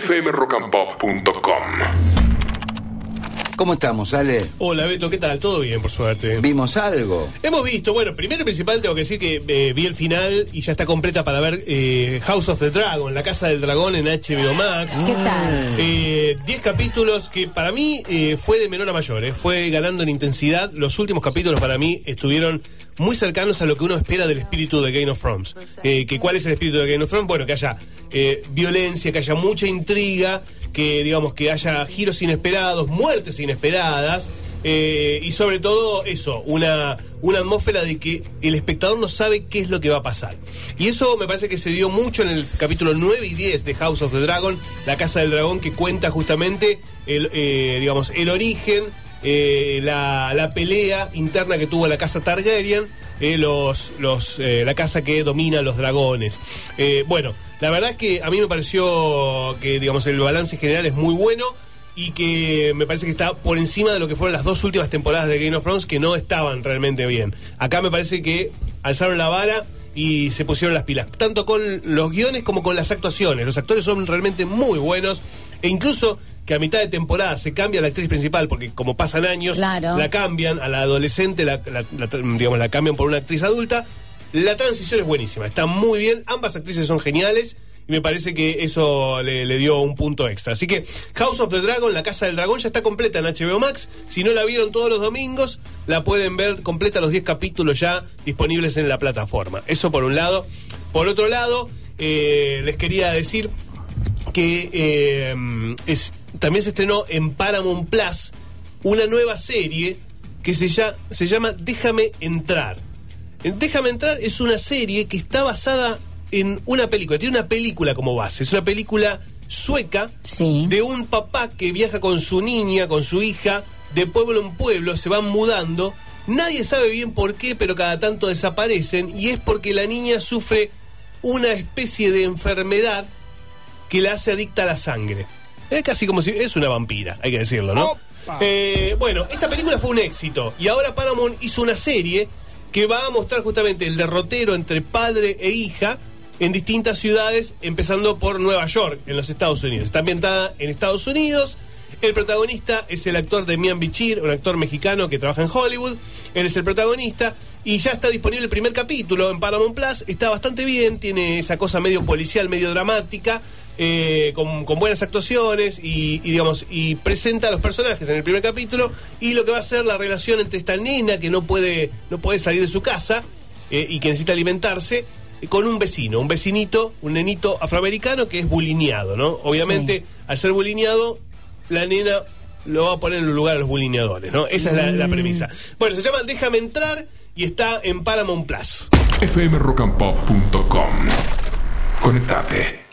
fmrockandpop.com. ¿Cómo estamos, Ale? Hola Beto, ¿qué tal? Todo bien, por suerte. ¿Vimos algo? Hemos visto, bueno, primero y principal tengo que decir que eh, vi el final y ya está completa para ver eh, House of the Dragon, la Casa del Dragón en HBO Max. ¿Qué tal? Eh, 10 capítulos que para mí eh, fue de menor a mayor, eh, fue ganando en intensidad. Los últimos capítulos para mí estuvieron muy cercanos a lo que uno espera del espíritu de Game of Thrones. Eh, que ¿Cuál es el espíritu de Game of Thrones? Bueno, que haya eh, violencia, que haya mucha intriga, que digamos que haya giros inesperados, muertes inesperadas. Eh, y sobre todo eso, una, una atmósfera de que el espectador no sabe qué es lo que va a pasar. Y eso me parece que se dio mucho en el capítulo 9 y 10 de House of the Dragon, la Casa del Dragón, que cuenta justamente el, eh, digamos, el origen, eh, la, la pelea interna que tuvo la Casa Targaryen, los, los, la casa que domina los dragones. Bueno, la verdad es que a mí me pareció que digamos el balance general es muy bueno y que me parece que está por encima de lo que fueron las dos últimas temporadas de Game of Thrones que no estaban realmente bien. Acá me parece que alzaron la vara y se pusieron las pilas, tanto con los guiones como con las actuaciones. Los actores son realmente muy buenos e incluso que a mitad de temporada se cambia la actriz principal porque como pasan años Claro. la cambian a la adolescente, la, la- la- digamos la cambian por una actriz adulta. La transición es buenísima, está muy bien, ambas actrices son geniales y me parece que eso le, dio un punto extra. Así que House of the Dragon, la Casa del Dragón, ya está completa en HBO Max. Si no la vieron todos los domingos, la pueden ver completa los 10 capítulos ya disponibles en la plataforma. Eso por un lado. Por otro lado, eh, les quería decir que eh, también se estrenó en Paramount Plus una nueva serie que se, ya, se llama Déjame entrar. En Déjame entrar es una serie que está basada en una película, tiene una película como base, es una película sueca Sí. de un papá que viaja con su niña, con su hija, de pueblo en pueblo, se van mudando. Nadie sabe bien por qué, pero cada tanto desaparecen y es porque la niña sufre una especie de enfermedad que la hace adicta a la sangre. Es casi como si es una vampira, hay que decirlo, ¿no? Eh, bueno, esta película fue un éxito y ahora Paramount hizo una serie que va a mostrar justamente el derrotero entre padre e hija en distintas ciudades, empezando por Nueva York, en los Estados Unidos. Está ambientada en Estados Unidos. El protagonista es el actor Demian Bichir, un actor mexicano que trabaja en Hollywood. Él es el protagonista y ya está disponible el primer capítulo en Paramount Plus. Está bastante bien, tiene esa cosa medio policial, medio dramática, eh, con, buenas actuaciones y, digamos y presenta a los personajes en el primer capítulo y lo que va a ser la relación entre esta nena que no puede no puede salir de su casa eh, y que necesita alimentarse con un vecino, un vecinito, un nenito afroamericano que es bulineado, ¿no? Obviamente, al ser bulineado, la nena lo va a poner en el lugar a los bulineadores, ¿no? Esa es la, la premisa. Bueno, se llama Déjame entrar y está en Paramount Plus. fmrockandpop.com. Conectate.